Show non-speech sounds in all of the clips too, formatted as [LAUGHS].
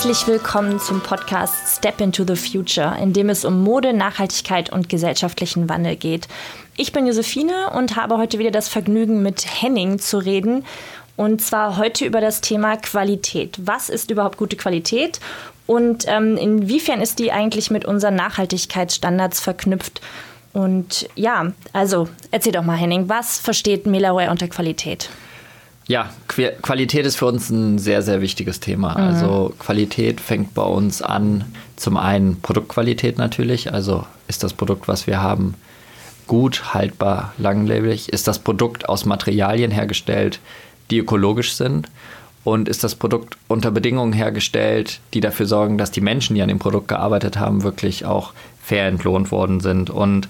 Herzlich willkommen zum Podcast Step into the Future, in dem es um Mode, Nachhaltigkeit und gesellschaftlichen Wandel geht. Ich bin Josephine und habe heute wieder das Vergnügen, mit Henning zu reden. Und zwar heute über das Thema Qualität. Was ist überhaupt gute Qualität? Und ähm, inwiefern ist die eigentlich mit unseren Nachhaltigkeitsstandards verknüpft? Und ja, also erzähl doch mal, Henning, was versteht Melaware unter Qualität? Ja, Qualität ist für uns ein sehr, sehr wichtiges Thema. Mhm. Also Qualität fängt bei uns an, zum einen Produktqualität natürlich, also ist das Produkt, was wir haben, gut, haltbar, langlebig? Ist das Produkt aus Materialien hergestellt, die ökologisch sind? Und ist das Produkt unter Bedingungen hergestellt, die dafür sorgen, dass die Menschen, die an dem Produkt gearbeitet haben, wirklich auch fair entlohnt worden sind? Und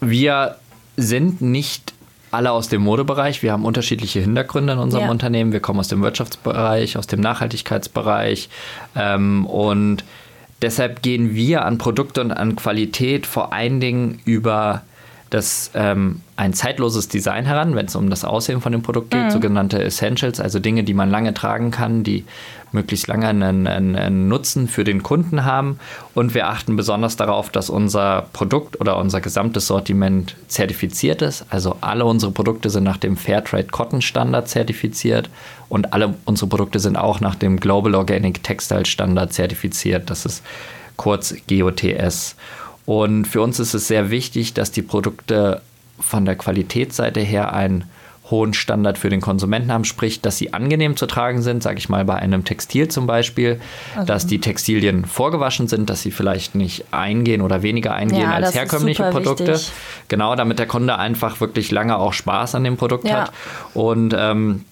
wir sind nicht alle aus dem Modebereich. Wir haben unterschiedliche Hintergründe in unserem ja. Unternehmen. Wir kommen aus dem Wirtschaftsbereich, aus dem Nachhaltigkeitsbereich. Ähm, und deshalb gehen wir an Produkte und an Qualität vor allen Dingen über das ähm, ein zeitloses Design heran, wenn es um das Aussehen von dem Produkt geht, mhm. sogenannte Essentials, also Dinge, die man lange tragen kann, die möglichst lange einen, einen, einen, Nutzen für den Kunden haben. Und wir achten besonders darauf, dass unser Produkt oder unser gesamtes Sortiment zertifiziert ist. Also alle unsere Produkte sind nach dem Fairtrade Cotton Standard zertifiziert und alle unsere Produkte sind auch nach dem Global Organic Textile Standard zertifiziert. Das ist kurz GOTS. Und für uns ist es sehr wichtig, dass die Produkte von der Qualitätsseite her einen hohen Standard für den Konsumenten haben, sprich, dass sie angenehm zu tragen sind, sage ich mal bei einem Textil zum Beispiel, also. dass die Textilien vorgewaschen sind, dass sie vielleicht nicht eingehen oder weniger eingehen ja, als herkömmliche Produkte. Wichtig. Genau, damit der Kunde einfach wirklich lange auch Spaß an dem Produkt ja. hat. Und ähm,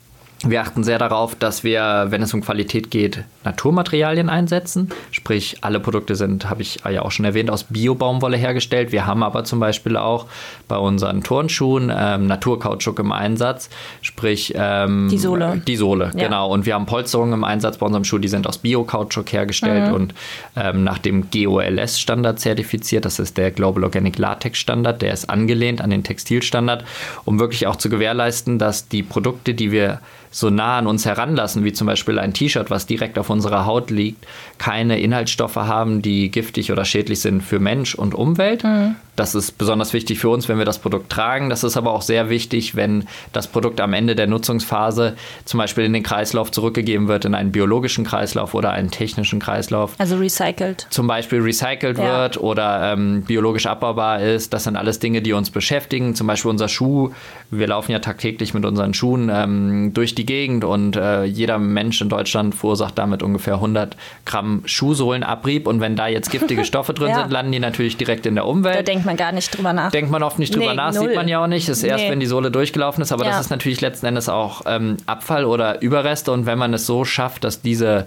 wir achten sehr darauf, dass wir, wenn es um Qualität geht, Naturmaterialien einsetzen. Sprich, alle Produkte sind, habe ich ja auch schon erwähnt, aus Bio-Baumwolle hergestellt. Wir haben aber zum Beispiel auch bei unseren Turnschuhen ähm, Naturkautschuk im Einsatz. Sprich, ähm, die Sohle. Die Sohle, ja. genau. Und wir haben Polsterungen im Einsatz bei unserem Schuh, die sind aus Bio-Kautschuk hergestellt mhm. und ähm, nach dem GOLS-Standard zertifiziert. Das ist der Global Organic Latex Standard. Der ist angelehnt an den Textilstandard, um wirklich auch zu gewährleisten, dass die Produkte, die wir so nah an uns heranlassen, wie zum Beispiel ein T-Shirt, was direkt auf unserer Haut liegt, keine Inhaltsstoffe haben, die giftig oder schädlich sind für Mensch und Umwelt. Mhm. Das ist besonders wichtig für uns, wenn wir das Produkt tragen. Das ist aber auch sehr wichtig, wenn das Produkt am Ende der Nutzungsphase zum Beispiel in den Kreislauf zurückgegeben wird, in einen biologischen Kreislauf oder einen technischen Kreislauf. Also recycelt. Zum Beispiel recycelt ja. wird oder ähm, biologisch abbaubar ist. Das sind alles Dinge, die uns beschäftigen. Zum Beispiel unser Schuh. Wir laufen ja tagtäglich mit unseren Schuhen ähm, durch die Gegend und äh, jeder Mensch in Deutschland verursacht damit ungefähr 100 Gramm Schuhsohlenabrieb. Und wenn da jetzt giftige [LAUGHS] Stoffe drin ja. sind, landen die natürlich direkt in der Umwelt. Da denkt man gar nicht drüber nach. Denkt man oft nicht drüber nee, nach, null. sieht man ja auch nicht. Das ist erst, nee. wenn die Sohle durchgelaufen ist. Aber ja. das ist natürlich letzten Endes auch ähm, Abfall oder Überreste. Und wenn man es so schafft, dass diese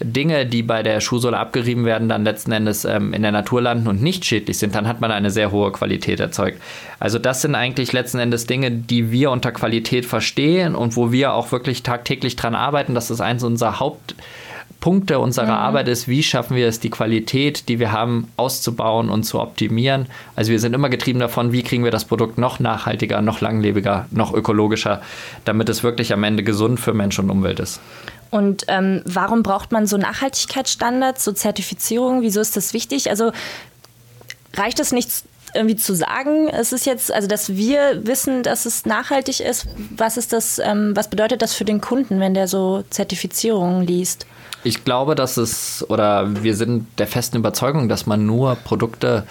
Dinge, die bei der Schuhsohle abgerieben werden, dann letzten Endes ähm, in der Natur landen und nicht schädlich sind, dann hat man eine sehr hohe Qualität erzeugt. Also das sind eigentlich letzten Endes Dinge, die wir unter Qualität verstehen und wo wir auch wirklich tagtäglich dran arbeiten. Das ist eins unserer Haupt Punkte unserer mhm. Arbeit ist, wie schaffen wir es, die Qualität, die wir haben, auszubauen und zu optimieren. Also wir sind immer getrieben davon, wie kriegen wir das Produkt noch nachhaltiger, noch langlebiger, noch ökologischer, damit es wirklich am Ende gesund für Mensch und Umwelt ist. Und ähm, warum braucht man so Nachhaltigkeitsstandards, so Zertifizierung? Wieso ist das wichtig? Also reicht es nicht irgendwie zu sagen, es ist jetzt, also dass wir wissen, dass es nachhaltig ist, was ist das, ähm, was bedeutet das für den Kunden, wenn der so Zertifizierungen liest? Ich glaube, dass es, oder wir sind der festen Überzeugung, dass man nur Produkte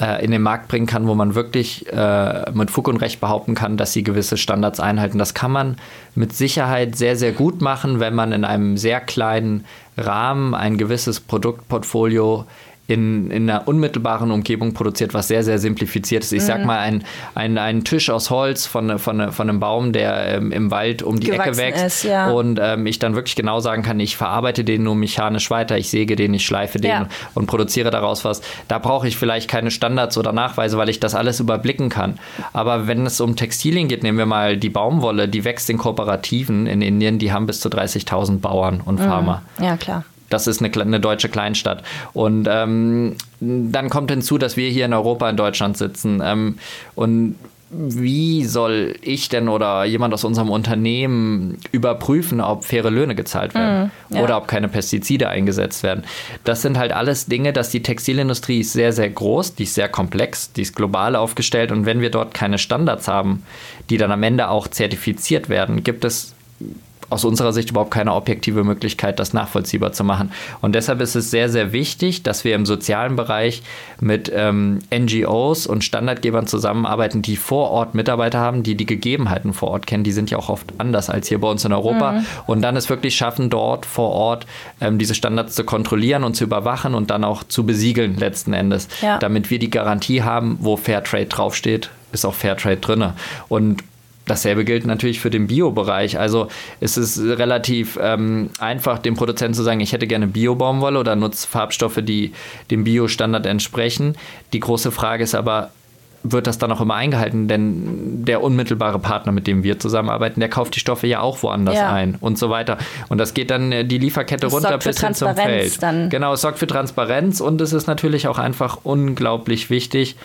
äh, in den Markt bringen kann, wo man wirklich äh, mit Fug und Recht behaupten kann, dass sie gewisse Standards einhalten. Das kann man mit Sicherheit sehr, sehr gut machen, wenn man in einem sehr kleinen Rahmen ein gewisses Produktportfolio in, in einer unmittelbaren Umgebung produziert, was sehr, sehr simplifiziert ist. Ich mhm. sag mal, ein, ein, ein Tisch aus Holz von, von, von einem Baum, der ähm, im Wald um die Gewachsen Ecke wächst ist, ja. und ähm, ich dann wirklich genau sagen kann, ich verarbeite den nur mechanisch weiter, ich säge den, ich schleife den ja. und produziere daraus was. Da brauche ich vielleicht keine Standards oder Nachweise, weil ich das alles überblicken kann. Aber wenn es um Textilien geht, nehmen wir mal die Baumwolle, die wächst in Kooperativen in Indien, die haben bis zu 30.000 Bauern und mhm. Farmer. Ja, klar das ist eine, eine, deutsche Kleinstadt. Und ähm, dann kommt hinzu, dass wir hier in Europa, in Deutschland sitzen. Ähm, und wie soll ich denn oder jemand aus unserem Unternehmen überprüfen, ob faire Löhne gezahlt werden mm, ja. oder ob keine Pestizide eingesetzt werden? Das sind halt alles Dinge, dass die Textilindustrie ist sehr, sehr groß, die ist sehr komplex, die ist global aufgestellt und wenn wir dort keine Standards haben, die dann am Ende auch zertifiziert werden, gibt es aus unserer Sicht überhaupt keine objektive Möglichkeit, das nachvollziehbar zu machen. Und deshalb ist es sehr, sehr wichtig, dass wir im sozialen Bereich mit ähm, NGOs und Standardgebern zusammenarbeiten, die vor Ort Mitarbeiter haben, die die Gegebenheiten vor Ort kennen. Die sind ja auch oft anders als hier bei uns in Europa. Mhm. Und dann es wirklich schaffen, dort vor Ort ähm, diese Standards zu kontrollieren und zu überwachen und dann auch zu besiegeln letzten Endes, ja. damit wir die Garantie haben, wo Fairtrade draufsteht, ist auch Fairtrade drin. Und Dasselbe gilt natürlich für den Bio-Bereich. Also es ist relativ ähm, einfach, dem Produzenten zu sagen, ich hätte gerne Bio-Baumwolle oder nutze Farbstoffe, die dem Bio-Standard entsprechen. Die große Frage ist aber, wird das dann auch immer eingehalten? Denn der unmittelbare Partner, mit dem wir zusammenarbeiten, der kauft die Stoffe ja auch woanders ja. ein und so weiter. Und das geht dann äh, die Lieferkette das runter bis hin zum Feld. Dann. Genau, es sorgt für Transparenz und es ist natürlich auch einfach unglaublich wichtig,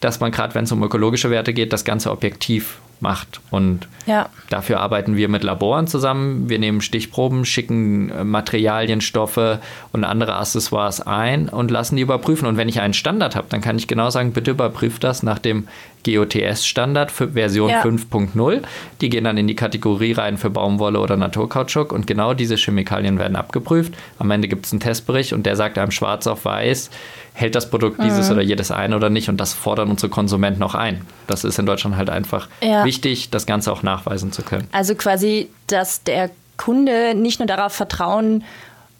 dass man gerade, wenn es um ökologische Werte geht, das Ganze objektiv macht. Und ja. dafür arbeiten wir mit Laboren zusammen. Wir nehmen Stichproben, schicken äh, Materialien, Stoffe und andere Accessoires ein und lassen die überprüfen. Und wenn ich einen Standard habe, dann kann ich genau sagen, bitte überprüft das nach dem GOTS-Standard für Version ja. 5.0. Die gehen dann in die Kategorie rein für Baumwolle oder Naturkautschuk und genau diese Chemikalien werden abgeprüft. Am Ende gibt es einen Testbericht und der sagt einem schwarz auf weiß, hält das Produkt dieses mhm. oder jedes ein oder nicht und das fordern unsere Konsumenten auch ein. Das ist in Deutschland halt einfach ja. Wichtig, das Ganze auch nachweisen zu können. Also quasi, dass der Kunde nicht nur darauf vertrauen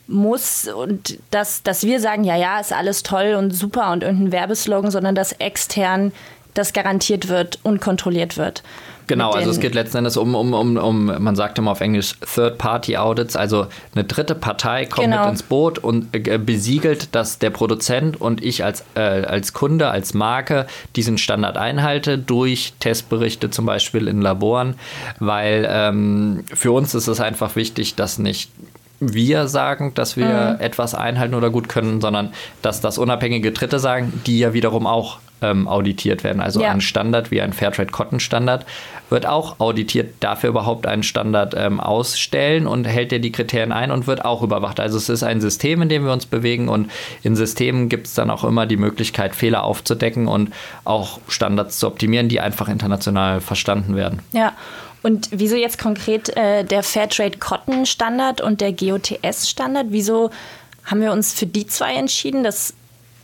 muss und dass, dass wir sagen, ja, ja, ist alles toll und super und irgendein Werbeslogan, sondern dass extern das garantiert wird und kontrolliert wird. Genau, also es geht letzten Endes um, um, um, um, man sagt immer auf Englisch Third-Party-Audits, also eine dritte Partei kommt genau. mit ins Boot und äh, besiegelt, dass der Produzent und ich als, äh, als Kunde, als Marke diesen Standard einhalte durch Testberichte zum Beispiel in Laboren, weil ähm, für uns ist es einfach wichtig, dass nicht wir sagen, dass wir mhm. etwas einhalten oder gut können, sondern dass das unabhängige Dritte sagen, die ja wiederum auch ähm, auditiert werden. Also ja. ein Standard wie ein Fairtrade Cotton Standard wird auch auditiert, dafür überhaupt einen Standard ähm, ausstellen und hält er die Kriterien ein und wird auch überwacht. Also es ist ein System, in dem wir uns bewegen und in Systemen gibt es dann auch immer die Möglichkeit, Fehler aufzudecken und auch Standards zu optimieren, die einfach international verstanden werden. Ja. Und wieso jetzt konkret äh, der Fairtrade Cotton Standard und der GOTS Standard? Wieso haben wir uns für die zwei entschieden? Das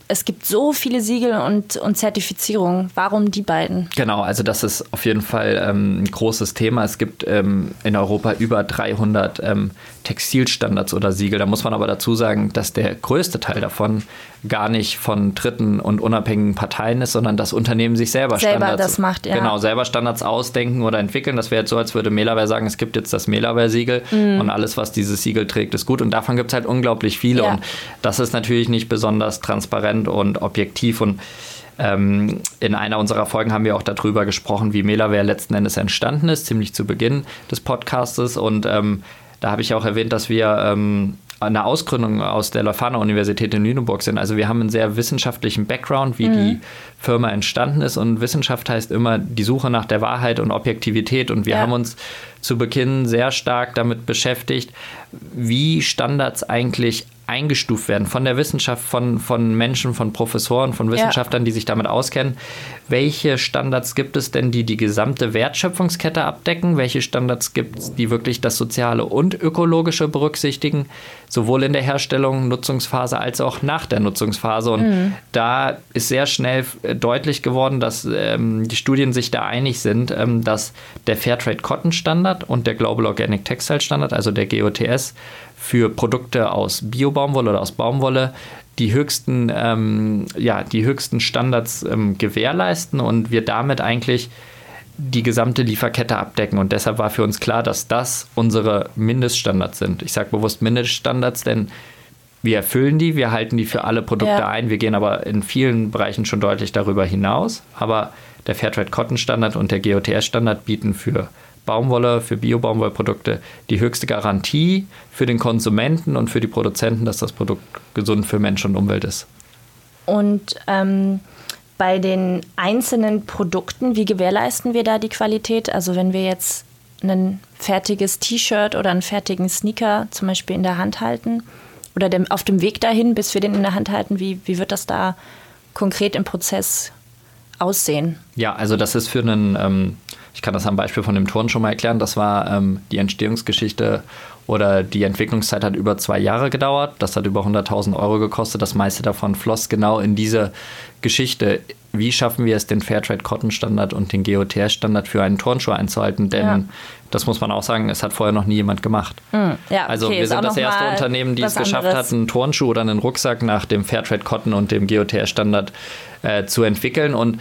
es gibt so viele Siegel und, und Zertifizierungen. Warum die beiden? Genau, also das ist auf jeden Fall ähm, ein großes Thema. Es gibt ähm, in Europa über 300 ähm, Textilstandards oder Siegel. Da muss man aber dazu sagen, dass der größte Teil davon gar nicht von dritten und unabhängigen Parteien ist, sondern das Unternehmen sich selber, selber Standards das macht, ja. Genau, selber Standards ausdenken oder entwickeln. Das wäre jetzt so, als würde Melaware sagen, es gibt jetzt das Melaware-Siegel mhm. und alles, was dieses Siegel trägt, ist gut. Und davon gibt es halt unglaublich viele. Ja. Und das ist natürlich nicht besonders transparent und objektiv und ähm, in einer unserer Folgen haben wir auch darüber gesprochen, wie Melaware letzten Endes entstanden ist, ziemlich zu Beginn des Podcastes. Und ähm, da habe ich auch erwähnt, dass wir ähm, eine Ausgründung aus der Leuphana-Universität in Lüneburg sind. Also wir haben einen sehr wissenschaftlichen Background, wie mhm. die Firma entstanden ist. Und Wissenschaft heißt immer die Suche nach der Wahrheit und Objektivität. Und wir ja. haben uns zu Beginn sehr stark damit beschäftigt, wie Standards eigentlich eingestuft werden von der Wissenschaft, von, von Menschen, von Professoren, von Wissenschaftlern, ja. die sich damit auskennen. Welche Standards gibt es denn, die die gesamte Wertschöpfungskette abdecken? Welche Standards gibt es, die wirklich das Soziale und Ökologische berücksichtigen? Sowohl in der Herstellung, Nutzungsphase als auch nach der Nutzungsphase. Und mhm. da ist sehr schnell äh, deutlich geworden, dass ähm, die Studien sich da einig sind, ähm, dass der Fairtrade Cotton Standard und der Global Organic Textile Standard, also der GOTS, für Produkte aus Biobaumwolle oder aus Baumwolle die höchsten, ähm, ja, die höchsten Standards ähm, gewährleisten und wir damit eigentlich die gesamte Lieferkette abdecken. Und deshalb war für uns klar, dass das unsere Mindeststandards sind. Ich sage bewusst Mindeststandards, denn wir erfüllen die, wir halten die für alle Produkte ja. ein. Wir gehen aber in vielen Bereichen schon deutlich darüber hinaus. Aber der Fairtrade Cotton Standard und der GOTS Standard bieten für Baumwolle, für Bio-Baumwollprodukte die höchste Garantie für den Konsumenten und für die Produzenten, dass das Produkt gesund für Mensch und Umwelt ist. Und ähm, bei den einzelnen Produkten, wie gewährleisten wir da die Qualität? Also wenn wir jetzt ein fertiges T-Shirt oder einen fertigen Sneaker zum Beispiel in der Hand halten oder dem, auf dem Weg dahin, bis wir den in der Hand halten, wie, wie wird das da konkret im Prozess aussehen? Ja, also das ist für einen, ähm, ich kann das am Beispiel von dem Turn schon mal erklären, das war ähm, die Entstehungsgeschichte oder die Entwicklungszeit hat über zwei Jahre gedauert. Das hat über 100.000 Euro gekostet. Das meiste davon floss genau in diese Geschichte. Wie schaffen wir es, den Fairtrade Cotton Standard und den GOTS Standard für einen Turnschuh einzuhalten? Denn ja. das muss man auch sagen, es hat vorher noch nie jemand gemacht. Mhm. Ja, also okay, wir sind das erste Unternehmen, die es geschafft anderes. hat, einen Turnschuh oder einen Rucksack nach dem Fairtrade Cotton und dem GOTS Standard äh, zu entwickeln. Und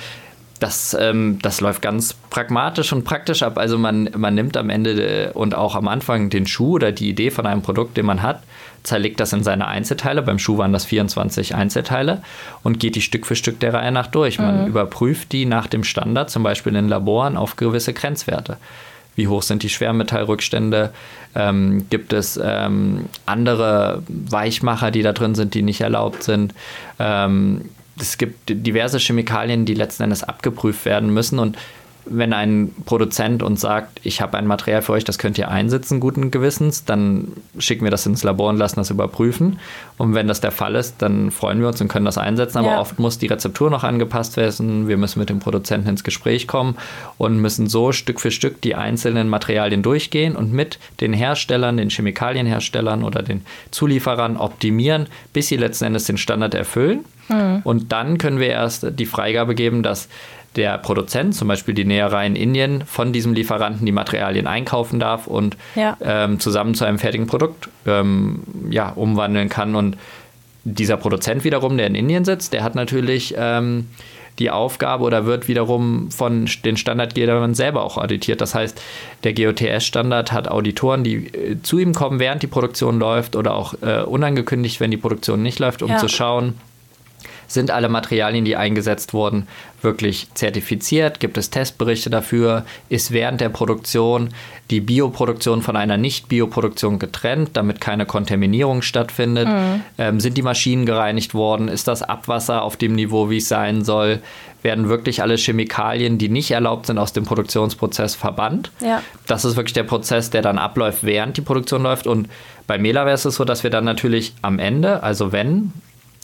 das, ähm, das läuft ganz pragmatisch und praktisch ab. Also man, man nimmt am Ende äh, und auch am Anfang den Schuh oder die Idee von einem Produkt, den man hat, zerlegt das in seine Einzelteile. Beim Schuh waren das 24 Einzelteile und geht die Stück für Stück der Reihe nach durch. Man mhm. überprüft die nach dem Standard, zum Beispiel in Laboren, auf gewisse Grenzwerte. Wie hoch sind die Schwermetallrückstände? Ähm, gibt es ähm, andere Weichmacher, die da drin sind, die nicht erlaubt sind? Ähm, es gibt diverse Chemikalien, die letzten Endes abgeprüft werden müssen und wenn ein Produzent uns sagt, ich habe ein Material für euch, das könnt ihr einsetzen, guten Gewissens, dann schicken wir das ins Labor und lassen das überprüfen. Und wenn das der Fall ist, dann freuen wir uns und können das einsetzen. Aber ja. oft muss die Rezeptur noch angepasst werden. Wir müssen mit dem Produzenten ins Gespräch kommen und müssen so Stück für Stück die einzelnen Materialien durchgehen und mit den Herstellern, den Chemikalienherstellern oder den Zulieferern optimieren, bis sie letzten Endes den Standard erfüllen. Mhm. Und dann können wir erst die Freigabe geben, dass der Produzent, zum Beispiel die Näherei in Indien, von diesem Lieferanten die Materialien einkaufen darf und ja. ähm, zusammen zu einem fertigen Produkt ähm, ja, umwandeln kann. Und dieser Produzent wiederum, der in Indien sitzt, der hat natürlich ähm, die Aufgabe oder wird wiederum von den Standardgebern selber auch auditiert. Das heißt, der GOTS-Standard hat Auditoren, die äh, zu ihm kommen, während die Produktion läuft oder auch äh, unangekündigt, wenn die Produktion nicht läuft, um ja. zu schauen, sind alle Materialien, die eingesetzt wurden, wirklich zertifiziert? Gibt es Testberichte dafür? Ist während der Produktion die Bioproduktion von einer Nicht-Bioproduktion getrennt, damit keine Kontaminierung stattfindet? Mhm. Ähm, sind die Maschinen gereinigt worden? Ist das Abwasser auf dem Niveau, wie es sein soll? Werden wirklich alle Chemikalien, die nicht erlaubt sind, aus dem Produktionsprozess verbannt? Ja. Das ist wirklich der Prozess, der dann abläuft, während die Produktion läuft. Und bei Mela wäre es so, dass wir dann natürlich am Ende, also wenn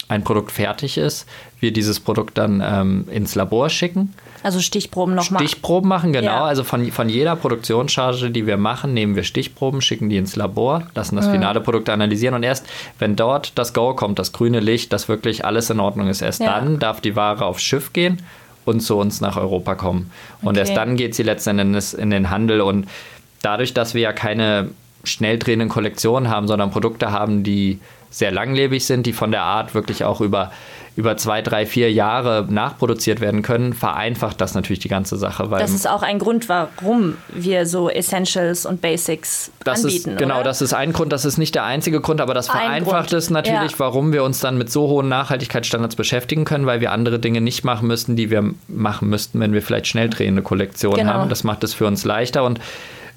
ein Produkt fertig ist, wir dieses Produkt dann ähm, ins Labor schicken. Also Stichproben nochmal. Stichproben machen, genau. Ja. Also von, von jeder Produktionscharge, die wir machen, nehmen wir Stichproben, schicken die ins Labor, lassen das mhm. finale Produkt analysieren und erst, wenn dort das Go kommt, das grüne Licht, dass wirklich alles in Ordnung ist, erst ja. dann darf die Ware aufs Schiff gehen und zu uns nach Europa kommen. Und okay. erst dann geht sie letzten Endes in den Handel und dadurch, dass wir ja keine schnell drehenden Kollektionen haben, sondern Produkte haben, die sehr langlebig sind, die von der Art wirklich auch über, über zwei, drei, vier Jahre nachproduziert werden können, vereinfacht das natürlich die ganze Sache. das ist auch ein Grund, warum wir so Essentials und Basics das anbieten. Ist, genau, oder? das ist ein Grund, das ist nicht der einzige Grund, aber das vereinfacht es natürlich, ja. warum wir uns dann mit so hohen Nachhaltigkeitsstandards beschäftigen können, weil wir andere Dinge nicht machen müssten, die wir machen müssten, wenn wir vielleicht schnell drehende Kollektion genau. haben. Das macht es für uns leichter und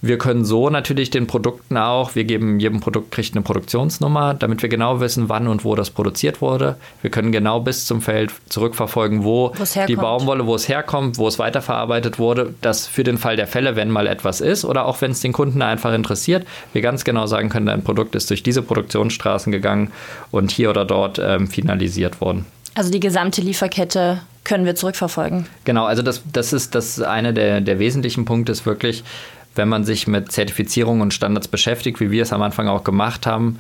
wir können so natürlich den Produkten auch, wir geben jedem Produkt kriegt eine Produktionsnummer, damit wir genau wissen, wann und wo das produziert wurde. Wir können genau bis zum Feld zurückverfolgen, wo die Baumwolle, wo es herkommt, wo es weiterverarbeitet wurde, dass für den Fall der Fälle, wenn mal etwas ist oder auch wenn es den Kunden einfach interessiert, wir ganz genau sagen können, dein Produkt ist durch diese Produktionsstraßen gegangen und hier oder dort ähm, finalisiert worden. Also die gesamte Lieferkette können wir zurückverfolgen. Genau, also das, das ist das eine der, der wesentlichen Punkte, ist wirklich, wenn man sich mit Zertifizierung und Standards beschäftigt, wie wir es am Anfang auch gemacht haben,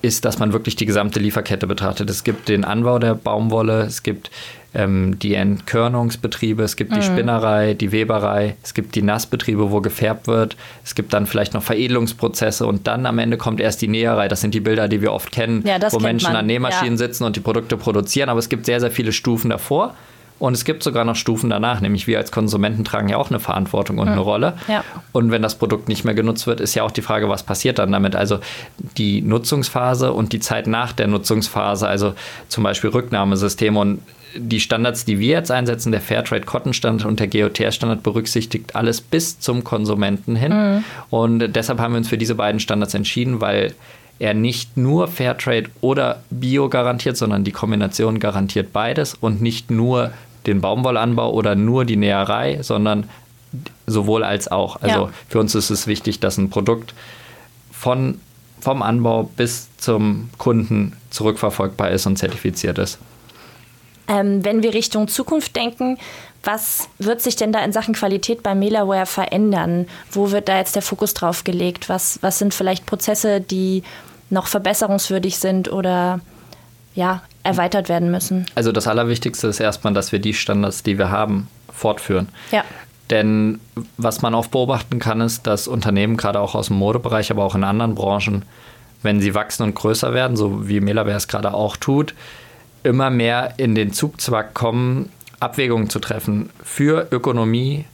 ist, dass man wirklich die gesamte Lieferkette betrachtet. Es gibt den Anbau der Baumwolle, es gibt ähm, die Entkörnungsbetriebe, es gibt mhm. die Spinnerei, die Weberei, es gibt die Nassbetriebe, wo gefärbt wird, es gibt dann vielleicht noch Veredelungsprozesse und dann am Ende kommt erst die Näherei. Das sind die Bilder, die wir oft kennen, ja, wo Menschen man. an Nähmaschinen ja. sitzen und die Produkte produzieren, aber es gibt sehr, sehr viele Stufen davor. Und es gibt sogar noch Stufen danach, nämlich wir als Konsumenten tragen ja auch eine Verantwortung und mhm. eine Rolle. Ja. Und wenn das Produkt nicht mehr genutzt wird, ist ja auch die Frage, was passiert dann damit? Also die Nutzungsphase und die Zeit nach der Nutzungsphase, also zum Beispiel Rücknahmesysteme und die Standards, die wir jetzt einsetzen, der Fairtrade Cotton Standard und der GOTR Standard berücksichtigt alles bis zum Konsumenten hin. Mhm. Und deshalb haben wir uns für diese beiden Standards entschieden, weil er nicht nur Fairtrade oder Bio garantiert, sondern die Kombination garantiert beides und nicht nur den Baumwollanbau oder nur die Näherei, sondern sowohl als auch. Also ja. für uns ist es wichtig, dass ein Produkt von, vom Anbau bis zum Kunden zurückverfolgbar ist und zertifiziert ist. Ähm, wenn wir Richtung Zukunft denken, was wird sich denn da in Sachen Qualität bei Melaware verändern? Wo wird da jetzt der Fokus drauf gelegt? Was, was sind vielleicht Prozesse, die noch verbesserungswürdig sind oder ja, erweitert werden müssen? Also das Allerwichtigste ist erstmal, dass wir die Standards, die wir haben, fortführen. Ja. Denn was man oft beobachten kann, ist, dass Unternehmen, gerade auch aus dem Modebereich, aber auch in anderen Branchen, wenn sie wachsen und größer werden, so wie Melaware es gerade auch tut, immer mehr in den Zugzwang kommen, Abwägungen zu treffen für Ökonomie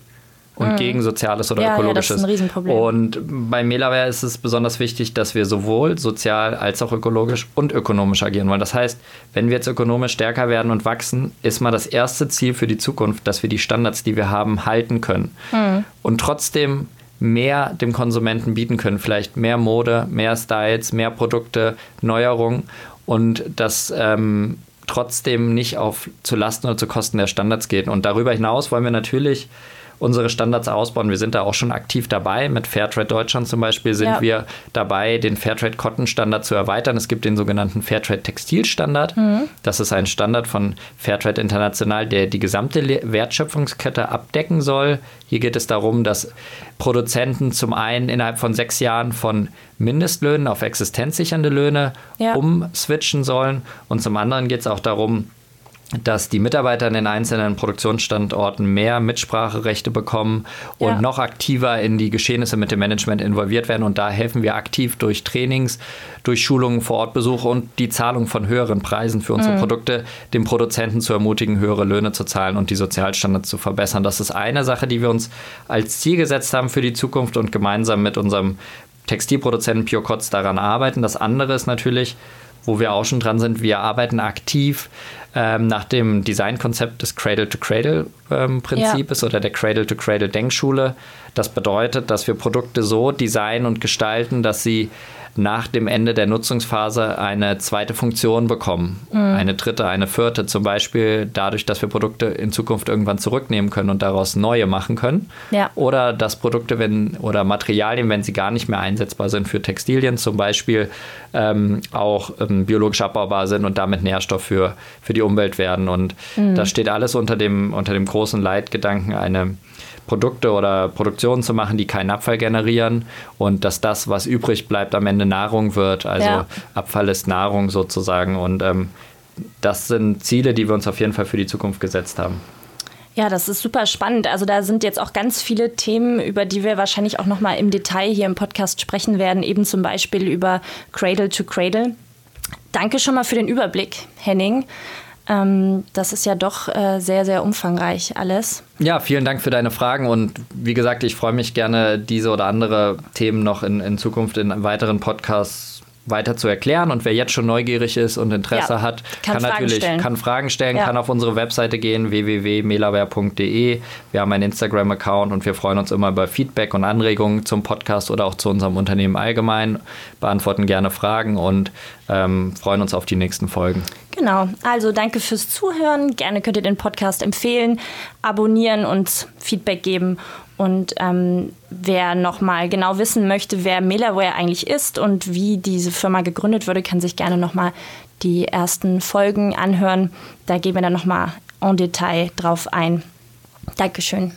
und mhm. gegen Soziales oder ja, Ökologisches. Ja, das ist ein Riesenproblem. Und bei Melaware ist es besonders wichtig, dass wir sowohl sozial als auch ökologisch und ökonomisch agieren wollen. Das heißt, wenn wir jetzt ökonomisch stärker werden und wachsen, ist mal das erste Ziel für die Zukunft, dass wir die Standards, die wir haben, halten können. Mhm. Und trotzdem mehr dem Konsumenten bieten können. Vielleicht mehr Mode, mehr Styles, mehr Produkte, Neuerungen und das ähm, trotzdem nicht auf zu Lasten oder zu Kosten der Standards geht. Und darüber hinaus wollen wir natürlich unsere Standards ausbauen. Wir sind da auch schon aktiv dabei. Mit Fairtrade Deutschland zum Beispiel sind ja. wir dabei, den Fairtrade Cotton Standard zu erweitern. Es gibt den sogenannten Fairtrade Textil Standard. Mhm. Das ist ein Standard von Fairtrade International, der die gesamte Wertschöpfungskette abdecken soll. Hier geht es darum, dass Produzenten zum einen innerhalb von sechs Jahren von Mindestlöhnen auf existenzsichernde Löhne ja. umswitchen sollen. Und zum anderen geht es auch darum, dass die Mitarbeiter in den einzelnen Produktionsstandorten mehr Mitspracherechte bekommen und ja. noch aktiver in die Geschehnisse mit dem Management involviert werden. Und da helfen wir aktiv durch Trainings, durch Schulungen, Vorortbesuche und die Zahlung von höheren Preisen für unsere mhm. Produkte, den Produzenten zu ermutigen, höhere Löhne zu zahlen und die Sozialstandards zu verbessern. Das ist eine Sache, die wir uns als Ziel gesetzt haben für die Zukunft und gemeinsam mit unserem Textilproduzenten Pure Kotz daran arbeiten. Das andere ist natürlich, wo wir auch schon dran sind, wir arbeiten aktiv ähm, nach dem Designkonzept des Cradle-to-Cradle-Prinzips ähm, ja. oder der Cradle-to-Cradle-Denkschule. Das bedeutet, dass wir Produkte so designen und gestalten, dass sie nach dem Ende der Nutzungsphase eine zweite Funktion bekommen. Mhm. Eine dritte, eine vierte, zum Beispiel dadurch, dass wir Produkte in Zukunft irgendwann zurücknehmen können und daraus neue machen können. Ja. Oder dass Produkte wenn, oder Materialien, wenn sie gar nicht mehr einsetzbar sind für Textilien, zum Beispiel ähm, auch ähm, biologisch abbaubar sind und damit Nährstoff für, für die Umwelt werden. Und mhm. das steht alles unter dem, unter dem großen Leitgedanken, eine Produkte oder Produktionen zu machen, die keinen Abfall generieren und dass das, was übrig bleibt, am Ende Nahrung wird. Also ja. Abfall ist Nahrung sozusagen und ähm, das sind Ziele, die wir uns auf jeden Fall für die Zukunft gesetzt haben. Ja, das ist super spannend. Also da sind jetzt auch ganz viele Themen, über die wir wahrscheinlich auch noch mal im Detail hier im Podcast sprechen werden, eben zum Beispiel über Cradle to Cradle. Danke schon mal für den Überblick, Henning. Ähm, das ist ja doch äh, sehr, sehr umfangreich alles. Ja, vielen Dank für deine Fragen und wie gesagt, ich freue mich gerne, diese oder andere Themen noch in, in Zukunft in weiteren Podcasts weiter zu erklären. Und wer jetzt schon neugierig ist und Interesse ja, hat, kann, kann natürlich stellen. kann Fragen stellen, ja. kann auf unsere Webseite gehen, www.melaware.de. Wir haben einen Instagram-Account und wir freuen uns immer über Feedback und Anregungen zum Podcast oder auch zu unserem Unternehmen allgemein. Beantworten gerne Fragen und ähm, freuen uns auf die nächsten Folgen. Genau, also danke fürs Zuhören. Gerne könnt ihr den Podcast empfehlen, abonnieren und Feedback geben. Und ähm, wer nochmal genau wissen möchte, wer Melaware eigentlich ist und wie diese Firma gegründet wurde, kann sich gerne nochmal die ersten Folgen anhören. Da gehen wir dann nochmal en Detail drauf ein. Dankeschön.